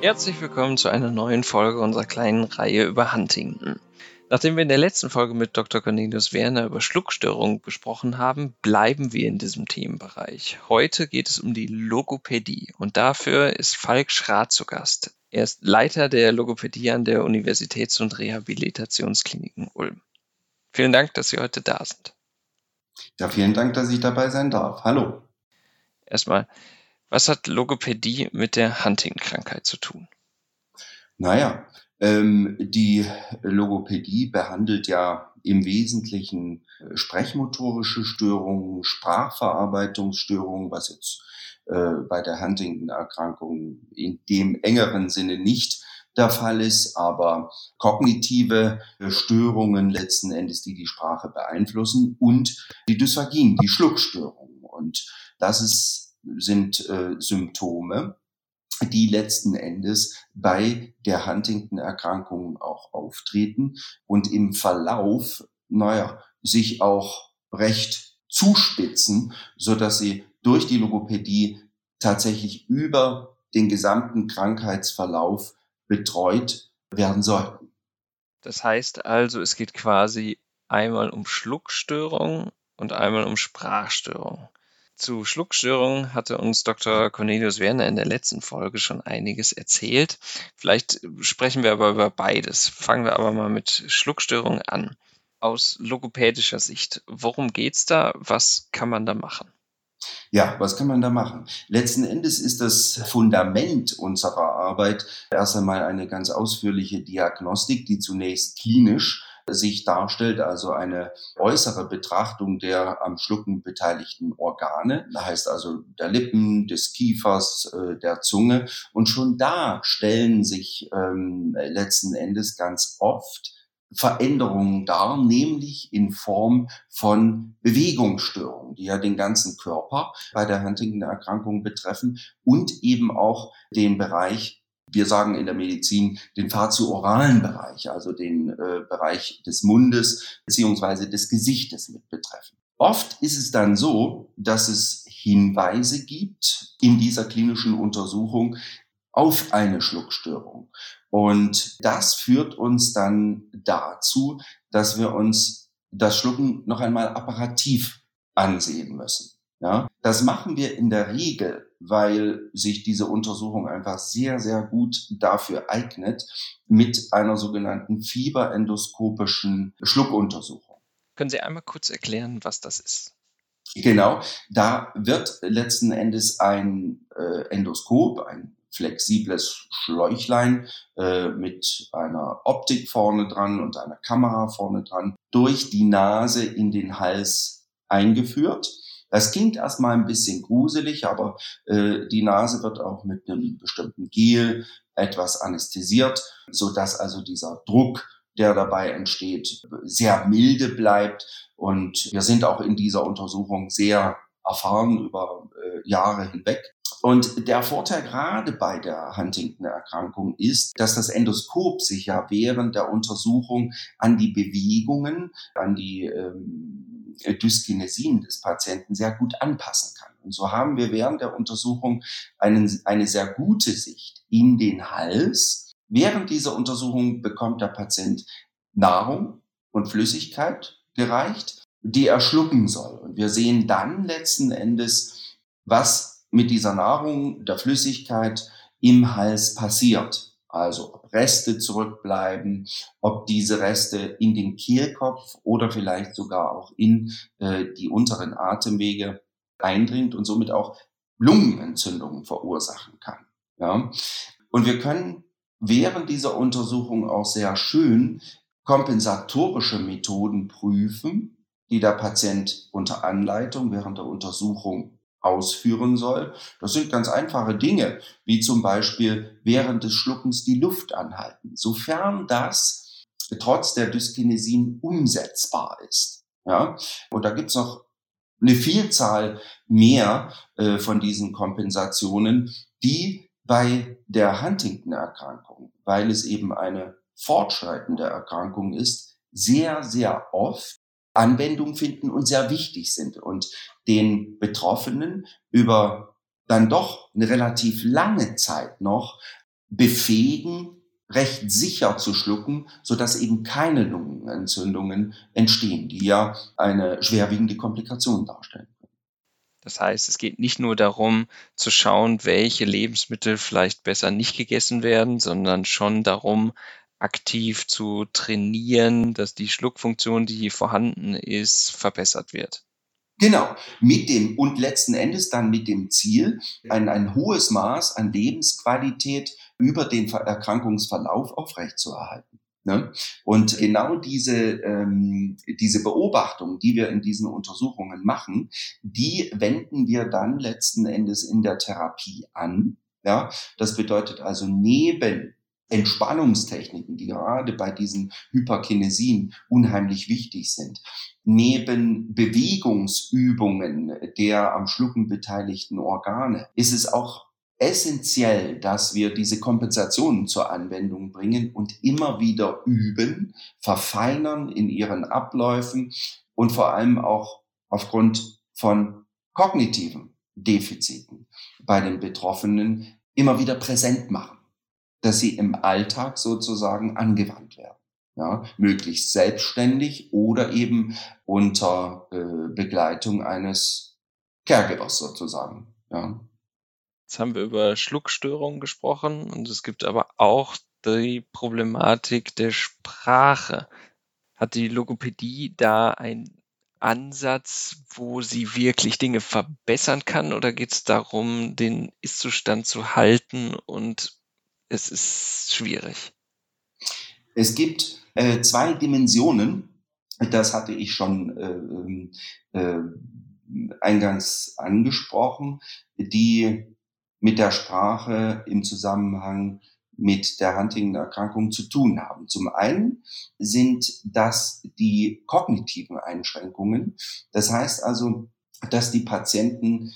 Herzlich willkommen zu einer neuen Folge unserer kleinen Reihe über Huntington. Nachdem wir in der letzten Folge mit Dr. Cornelius Werner über Schluckstörungen gesprochen haben, bleiben wir in diesem Themenbereich. Heute geht es um die Logopädie und dafür ist Falk Schrath zu Gast. Er ist Leiter der Logopädie an der Universitäts- und Rehabilitationskliniken Ulm. Vielen Dank, dass Sie heute da sind. Ja, vielen Dank, dass ich dabei sein darf. Hallo. Erstmal, was hat Logopädie mit der Hunting-Krankheit zu tun? Naja, ähm, die Logopädie behandelt ja im Wesentlichen äh, sprechmotorische Störungen, Sprachverarbeitungsstörungen, was jetzt äh, bei der Huntington-Erkrankung in dem engeren Sinne nicht der Fall ist, aber kognitive Störungen letzten Endes, die die Sprache beeinflussen und die Dysphagien, die Schluckstörungen. Und das ist sind äh, Symptome, die letzten Endes bei der Huntington-Erkrankung auch auftreten und im Verlauf, naja, sich auch recht zuspitzen, so dass sie durch die Logopädie tatsächlich über den gesamten Krankheitsverlauf betreut werden sollten. Das heißt also, es geht quasi einmal um Schluckstörungen und einmal um Sprachstörungen. Zu Schluckstörungen hatte uns Dr. Cornelius Werner in der letzten Folge schon einiges erzählt. Vielleicht sprechen wir aber über beides. Fangen wir aber mal mit Schluckstörungen an. Aus logopädischer Sicht, worum geht's da? Was kann man da machen? Ja, was kann man da machen? Letzten Endes ist das Fundament unserer Arbeit erst einmal eine ganz ausführliche Diagnostik, die zunächst klinisch sich darstellt, also eine äußere Betrachtung der am Schlucken beteiligten Organe, das heißt also der Lippen, des Kiefers, äh, der Zunge. Und schon da stellen sich ähm, letzten Endes ganz oft Veränderungen dar, nämlich in Form von Bewegungsstörungen, die ja den ganzen Körper bei der Huntington-Erkrankung betreffen und eben auch den Bereich wir sagen in der Medizin den fazioralen Bereich, also den äh, Bereich des Mundes beziehungsweise des Gesichtes mit betreffen. Oft ist es dann so, dass es Hinweise gibt in dieser klinischen Untersuchung auf eine Schluckstörung. Und das führt uns dann dazu, dass wir uns das Schlucken noch einmal apparativ ansehen müssen. Ja, das machen wir in der Regel weil sich diese Untersuchung einfach sehr, sehr gut dafür eignet mit einer sogenannten fieberendoskopischen Schluckuntersuchung. Können Sie einmal kurz erklären, was das ist? Genau, da wird letzten Endes ein äh, Endoskop, ein flexibles Schläuchlein äh, mit einer Optik vorne dran und einer Kamera vorne dran durch die Nase in den Hals eingeführt das klingt erstmal ein bisschen gruselig, aber äh, die Nase wird auch mit einem bestimmten Gel etwas anästhesiert, so dass also dieser Druck, der dabei entsteht, sehr milde bleibt. Und wir sind auch in dieser Untersuchung sehr erfahren über äh, Jahre hinweg. Und der Vorteil gerade bei der Huntington-Erkrankung ist, dass das Endoskop sich ja während der Untersuchung an die Bewegungen, an die ähm, Dyskinesien des Patienten sehr gut anpassen kann. Und so haben wir während der Untersuchung einen, eine sehr gute Sicht in den Hals. Während dieser Untersuchung bekommt der Patient Nahrung und Flüssigkeit gereicht, die er schlucken soll. Und wir sehen dann letzten Endes, was mit dieser Nahrung, der Flüssigkeit im Hals passiert. Also Reste zurückbleiben, ob diese Reste in den Kehlkopf oder vielleicht sogar auch in äh, die unteren Atemwege eindringt und somit auch Lungenentzündungen verursachen kann. Ja? Und wir können während dieser Untersuchung auch sehr schön kompensatorische Methoden prüfen, die der Patient unter Anleitung während der Untersuchung ausführen soll. Das sind ganz einfache Dinge, wie zum Beispiel während des Schluckens die Luft anhalten, sofern das trotz der Dyskinesien umsetzbar ist. Ja? Und da gibt's noch eine Vielzahl mehr äh, von diesen Kompensationen, die bei der Huntington-Erkrankung, weil es eben eine fortschreitende Erkrankung ist, sehr, sehr oft Anwendung finden und sehr wichtig sind und den Betroffenen über dann doch eine relativ lange Zeit noch befähigen, recht sicher zu schlucken, so dass eben keine Lungenentzündungen entstehen, die ja eine schwerwiegende Komplikation darstellen. Das heißt, es geht nicht nur darum zu schauen, welche Lebensmittel vielleicht besser nicht gegessen werden, sondern schon darum, aktiv zu trainieren, dass die Schluckfunktion, die vorhanden ist, verbessert wird. Genau, mit dem und letzten Endes dann mit dem Ziel, ein, ein hohes Maß an Lebensqualität über den Erkrankungsverlauf aufrechtzuerhalten. Ne? Und genau diese, ähm, diese Beobachtung, die wir in diesen Untersuchungen machen, die wenden wir dann letzten Endes in der Therapie an. Ja, das bedeutet also neben Entspannungstechniken, die gerade bei diesen Hyperkinesien unheimlich wichtig sind, neben Bewegungsübungen der am Schlucken beteiligten Organe, ist es auch essentiell, dass wir diese Kompensationen zur Anwendung bringen und immer wieder üben, verfeinern in ihren Abläufen und vor allem auch aufgrund von kognitiven Defiziten bei den Betroffenen immer wieder präsent machen, dass sie im Alltag sozusagen angewandt werden. Ja, möglichst selbstständig oder eben unter äh, Begleitung eines Caregivers sozusagen. Ja. Jetzt haben wir über Schluckstörungen gesprochen und es gibt aber auch die Problematik der Sprache. Hat die Logopädie da einen Ansatz, wo sie wirklich Dinge verbessern kann oder geht es darum, den Ist-Zustand zu halten und es ist schwierig? Es gibt äh, zwei Dimensionen, das hatte ich schon äh, äh, eingangs angesprochen, die mit der Sprache im Zusammenhang mit der Huntington-Erkrankung zu tun haben. Zum einen sind das die kognitiven Einschränkungen. Das heißt also, dass die Patienten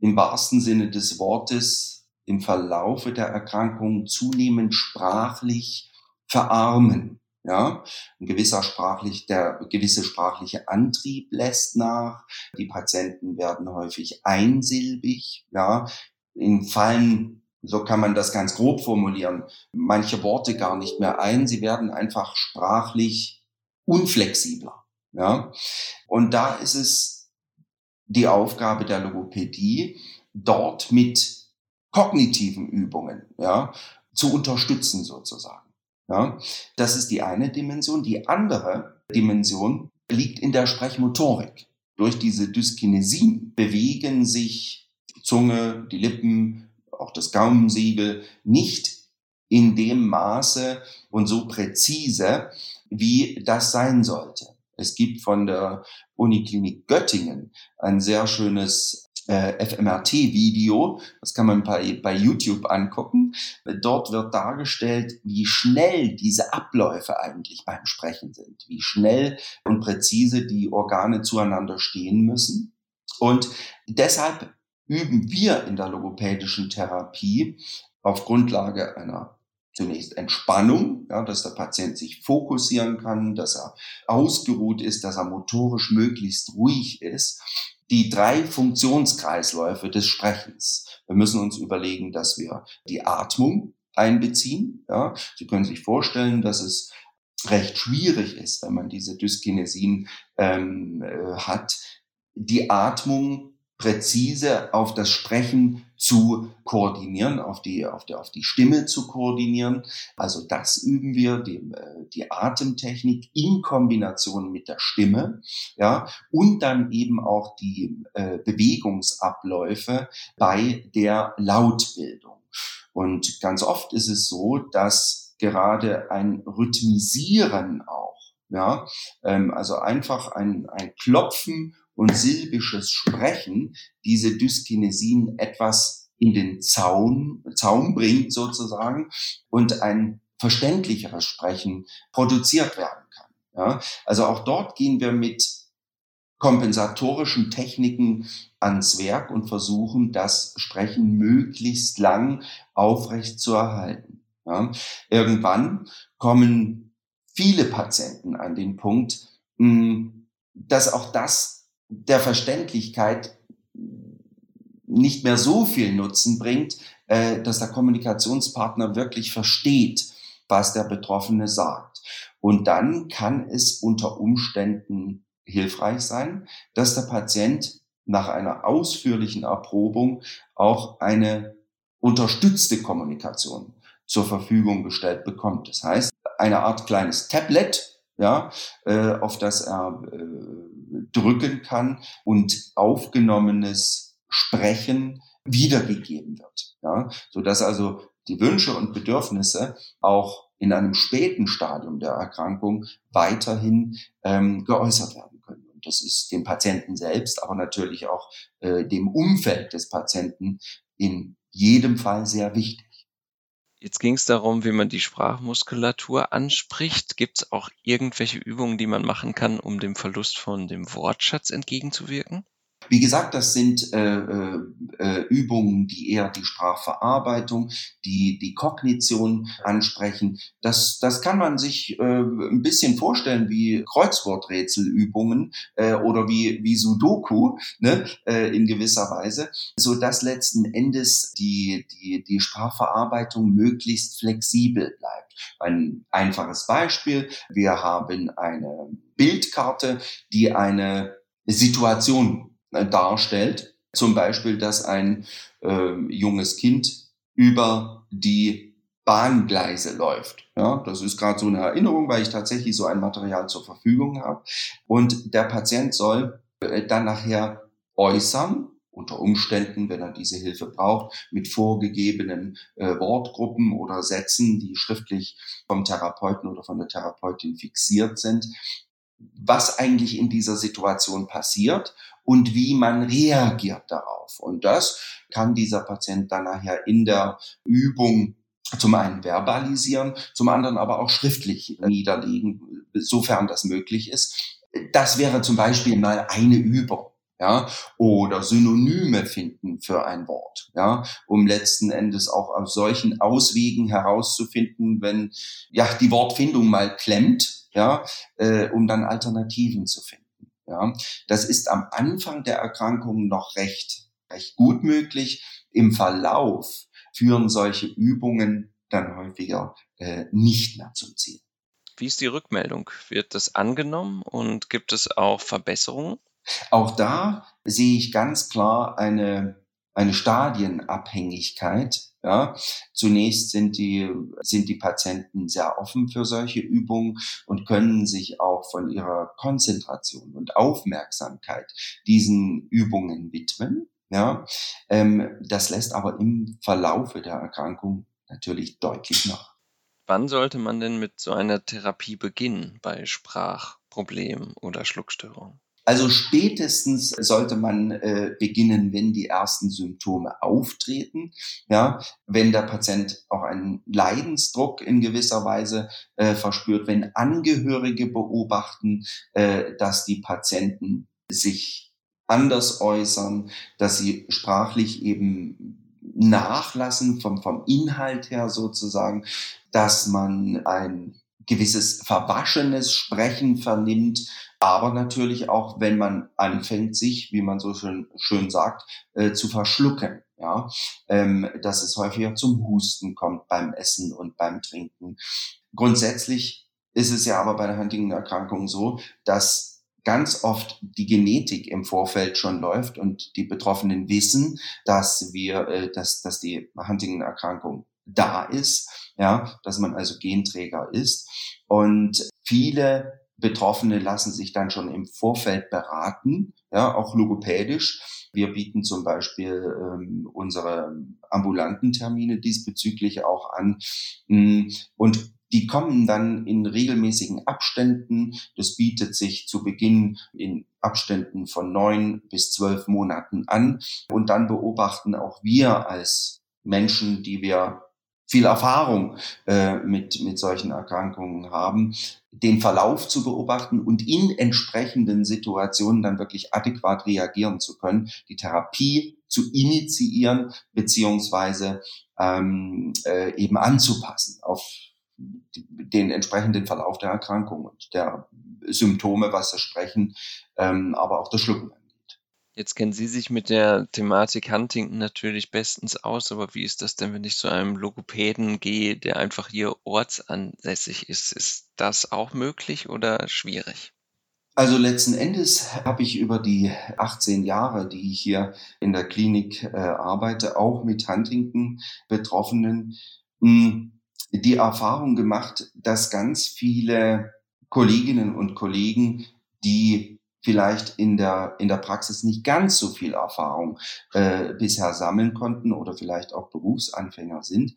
im wahrsten Sinne des Wortes im Verlaufe der Erkrankung zunehmend sprachlich verarmen. Ja, ein gewisser sprachlich, der gewisse sprachliche Antrieb lässt nach. Die Patienten werden häufig einsilbig. Ja, Ihnen fallen, so kann man das ganz grob formulieren, manche Worte gar nicht mehr ein. Sie werden einfach sprachlich unflexibler. Ja? Und da ist es die Aufgabe der Logopädie, dort mit kognitiven Übungen ja, zu unterstützen sozusagen. Ja? Das ist die eine Dimension. Die andere Dimension liegt in der Sprechmotorik. Durch diese Dyskinesien bewegen sich Zunge, die Lippen, auch das Gaumensiegel nicht in dem Maße und so präzise, wie das sein sollte. Es gibt von der Uniklinik Göttingen ein sehr schönes äh, FMRT-Video, das kann man bei, bei YouTube angucken. Dort wird dargestellt, wie schnell diese Abläufe eigentlich beim Sprechen sind, wie schnell und präzise die Organe zueinander stehen müssen. Und deshalb üben wir in der logopädischen Therapie auf Grundlage einer zunächst Entspannung, ja, dass der Patient sich fokussieren kann, dass er ausgeruht ist, dass er motorisch möglichst ruhig ist. Die drei Funktionskreisläufe des Sprechens. Wir müssen uns überlegen, dass wir die Atmung einbeziehen. Ja. Sie können sich vorstellen, dass es recht schwierig ist, wenn man diese Dyskinesien ähm, äh, hat, die Atmung präzise auf das Sprechen zu koordinieren, auf die, auf die, auf die Stimme zu koordinieren. Also das üben wir, die, äh, die Atemtechnik in Kombination mit der Stimme, ja, und dann eben auch die äh, Bewegungsabläufe bei der Lautbildung. Und ganz oft ist es so, dass gerade ein Rhythmisieren auch, ja, ähm, also einfach ein, ein Klopfen und silbisches Sprechen diese Dyskinesien etwas in den Zaun, Zaum bringt sozusagen und ein verständlicheres Sprechen produziert werden kann. Ja? Also auch dort gehen wir mit kompensatorischen Techniken ans Werk und versuchen, das Sprechen möglichst lang aufrecht zu erhalten. Ja? Irgendwann kommen viele Patienten an den Punkt, hm, dass auch das der Verständlichkeit nicht mehr so viel Nutzen bringt, äh, dass der Kommunikationspartner wirklich versteht, was der Betroffene sagt. Und dann kann es unter Umständen hilfreich sein, dass der Patient nach einer ausführlichen Erprobung auch eine unterstützte Kommunikation zur Verfügung gestellt bekommt. Das heißt, eine Art kleines Tablet, ja, äh, auf das er äh, drücken kann und aufgenommenes Sprechen wiedergegeben wird, ja, so dass also die Wünsche und Bedürfnisse auch in einem späten Stadium der Erkrankung weiterhin ähm, geäußert werden können. Und das ist dem Patienten selbst, aber natürlich auch äh, dem Umfeld des Patienten in jedem Fall sehr wichtig. Jetzt ging es darum, wie man die Sprachmuskulatur anspricht. Gibt es auch irgendwelche Übungen, die man machen kann, um dem Verlust von dem Wortschatz entgegenzuwirken? Wie gesagt, das sind äh, äh, äh, Übungen, die eher die Sprachverarbeitung, die die Kognition ansprechen. Das, das kann man sich äh, ein bisschen vorstellen wie Kreuzworträtselübungen äh, oder wie, wie Sudoku ne, äh, in gewisser Weise, so dass letzten Endes die, die, die Sprachverarbeitung möglichst flexibel bleibt. Ein einfaches Beispiel. Wir haben eine Bildkarte, die eine Situation darstellt. Zum Beispiel, dass ein äh, junges Kind über die Bahngleise läuft. Ja, das ist gerade so eine Erinnerung, weil ich tatsächlich so ein Material zur Verfügung habe. Und der Patient soll äh, dann nachher äußern, unter Umständen, wenn er diese Hilfe braucht, mit vorgegebenen äh, Wortgruppen oder Sätzen, die schriftlich vom Therapeuten oder von der Therapeutin fixiert sind, was eigentlich in dieser Situation passiert und wie man reagiert darauf. Und das kann dieser Patient dann nachher in der Übung zum einen verbalisieren, zum anderen aber auch schriftlich niederlegen, sofern das möglich ist. Das wäre zum Beispiel mal eine Übung. Ja, oder Synonyme finden für ein Wort, ja, um letzten Endes auch aus solchen Auswegen herauszufinden, wenn ja die Wortfindung mal klemmt, ja, äh, um dann Alternativen zu finden. Ja, das ist am Anfang der Erkrankung noch recht, recht gut möglich. Im Verlauf führen solche Übungen dann häufiger äh, nicht mehr zum Ziel. Wie ist die Rückmeldung? Wird das angenommen und gibt es auch Verbesserungen? Auch da sehe ich ganz klar eine, eine Stadienabhängigkeit ja, zunächst sind die, sind die Patienten sehr offen für solche Übungen und können sich auch von ihrer Konzentration und Aufmerksamkeit diesen Übungen widmen. Ja, ähm, das lässt aber im Verlaufe der Erkrankung natürlich deutlich nach. Wann sollte man denn mit so einer Therapie beginnen bei Sprachproblemen oder Schluckstörungen? Also spätestens sollte man äh, beginnen, wenn die ersten Symptome auftreten. Ja, wenn der Patient auch einen Leidensdruck in gewisser Weise äh, verspürt, wenn Angehörige beobachten, äh, dass die Patienten sich anders äußern, dass sie sprachlich eben nachlassen vom, vom Inhalt her sozusagen, dass man ein gewisses verwaschenes Sprechen vernimmt, aber natürlich auch, wenn man anfängt, sich, wie man so schön, schön sagt, äh, zu verschlucken. Ja, ähm, dass es häufiger zum Husten kommt beim Essen und beim Trinken. Grundsätzlich ist es ja aber bei der Huntington-Erkrankung so, dass ganz oft die Genetik im Vorfeld schon läuft und die Betroffenen wissen, dass wir, äh, dass, dass die Huntington-Erkrankung da ist, ja, dass man also Genträger ist. Und viele Betroffene lassen sich dann schon im Vorfeld beraten, ja, auch logopädisch. Wir bieten zum Beispiel ähm, unsere ambulanten Termine diesbezüglich auch an. Mm, und die kommen dann in regelmäßigen Abständen. Das bietet sich zu Beginn in Abständen von neun bis zwölf Monaten an. Und dann beobachten auch wir als Menschen, die wir viel Erfahrung äh, mit, mit solchen Erkrankungen haben, den Verlauf zu beobachten und in entsprechenden Situationen dann wirklich adäquat reagieren zu können, die Therapie zu initiieren beziehungsweise ähm, äh, eben anzupassen auf den entsprechenden Verlauf der Erkrankung und der Symptome, was das Sprechen, ähm, aber auch das Schlucken Jetzt kennen Sie sich mit der Thematik Huntington natürlich bestens aus, aber wie ist das denn, wenn ich zu einem Logopäden gehe, der einfach hier ortsansässig ist? Ist das auch möglich oder schwierig? Also letzten Endes habe ich über die 18 Jahre, die ich hier in der Klinik äh, arbeite, auch mit Huntington-Betroffenen, hm, die Erfahrung gemacht, dass ganz viele Kolleginnen und Kollegen, die vielleicht in der, in der Praxis nicht ganz so viel Erfahrung äh, bisher sammeln konnten oder vielleicht auch Berufsanfänger sind,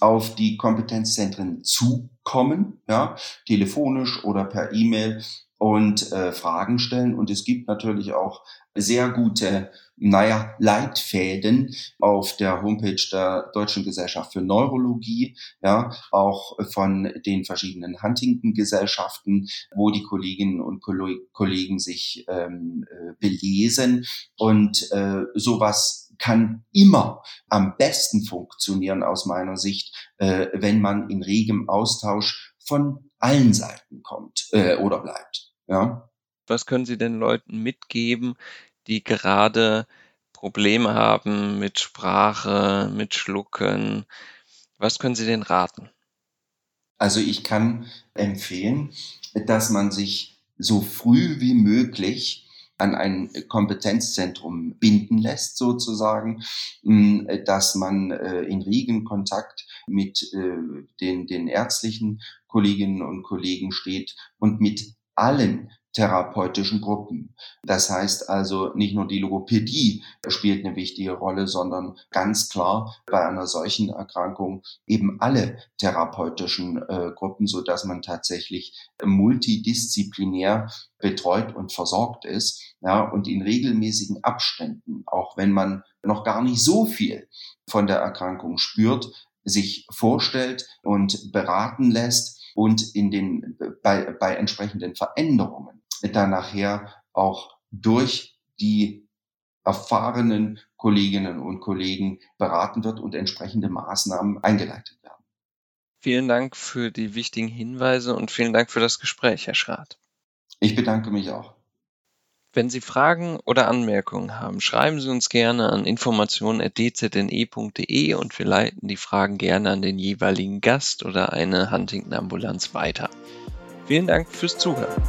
auf die Kompetenzzentren zukommen, ja, telefonisch oder per E-Mail und äh, Fragen stellen. Und es gibt natürlich auch sehr gute, naja, Leitfäden auf der Homepage der Deutschen Gesellschaft für Neurologie, ja, auch von den verschiedenen Huntington-Gesellschaften, wo die Kolleginnen und Kollegen sich ähm, äh, belesen. Und äh, sowas kann immer am besten funktionieren aus meiner Sicht, äh, wenn man in regem Austausch von allen Seiten kommt äh, oder bleibt. Ja. Was können Sie den Leuten mitgeben, die gerade Probleme haben mit Sprache, mit Schlucken? Was können Sie denen raten? Also ich kann empfehlen, dass man sich so früh wie möglich an ein Kompetenzzentrum binden lässt, sozusagen, hm, dass man äh, in regen Kontakt mit äh, den, den ärztlichen Kolleginnen und Kollegen steht und mit allen therapeutischen Gruppen. Das heißt also, nicht nur die Logopädie spielt eine wichtige Rolle, sondern ganz klar bei einer solchen Erkrankung eben alle therapeutischen äh, Gruppen, so dass man tatsächlich multidisziplinär betreut und versorgt ist, ja, und in regelmäßigen Abständen, auch wenn man noch gar nicht so viel von der Erkrankung spürt, sich vorstellt und beraten lässt, und in den, bei, bei entsprechenden Veränderungen dann nachher auch durch die erfahrenen Kolleginnen und Kollegen beraten wird und entsprechende Maßnahmen eingeleitet werden. Vielen Dank für die wichtigen Hinweise und vielen Dank für das Gespräch, Herr Schrath. Ich bedanke mich auch. Wenn Sie Fragen oder Anmerkungen haben, schreiben Sie uns gerne an informationen.dzne.de und wir leiten die Fragen gerne an den jeweiligen Gast oder eine Huntington-Ambulanz weiter. Vielen Dank fürs Zuhören.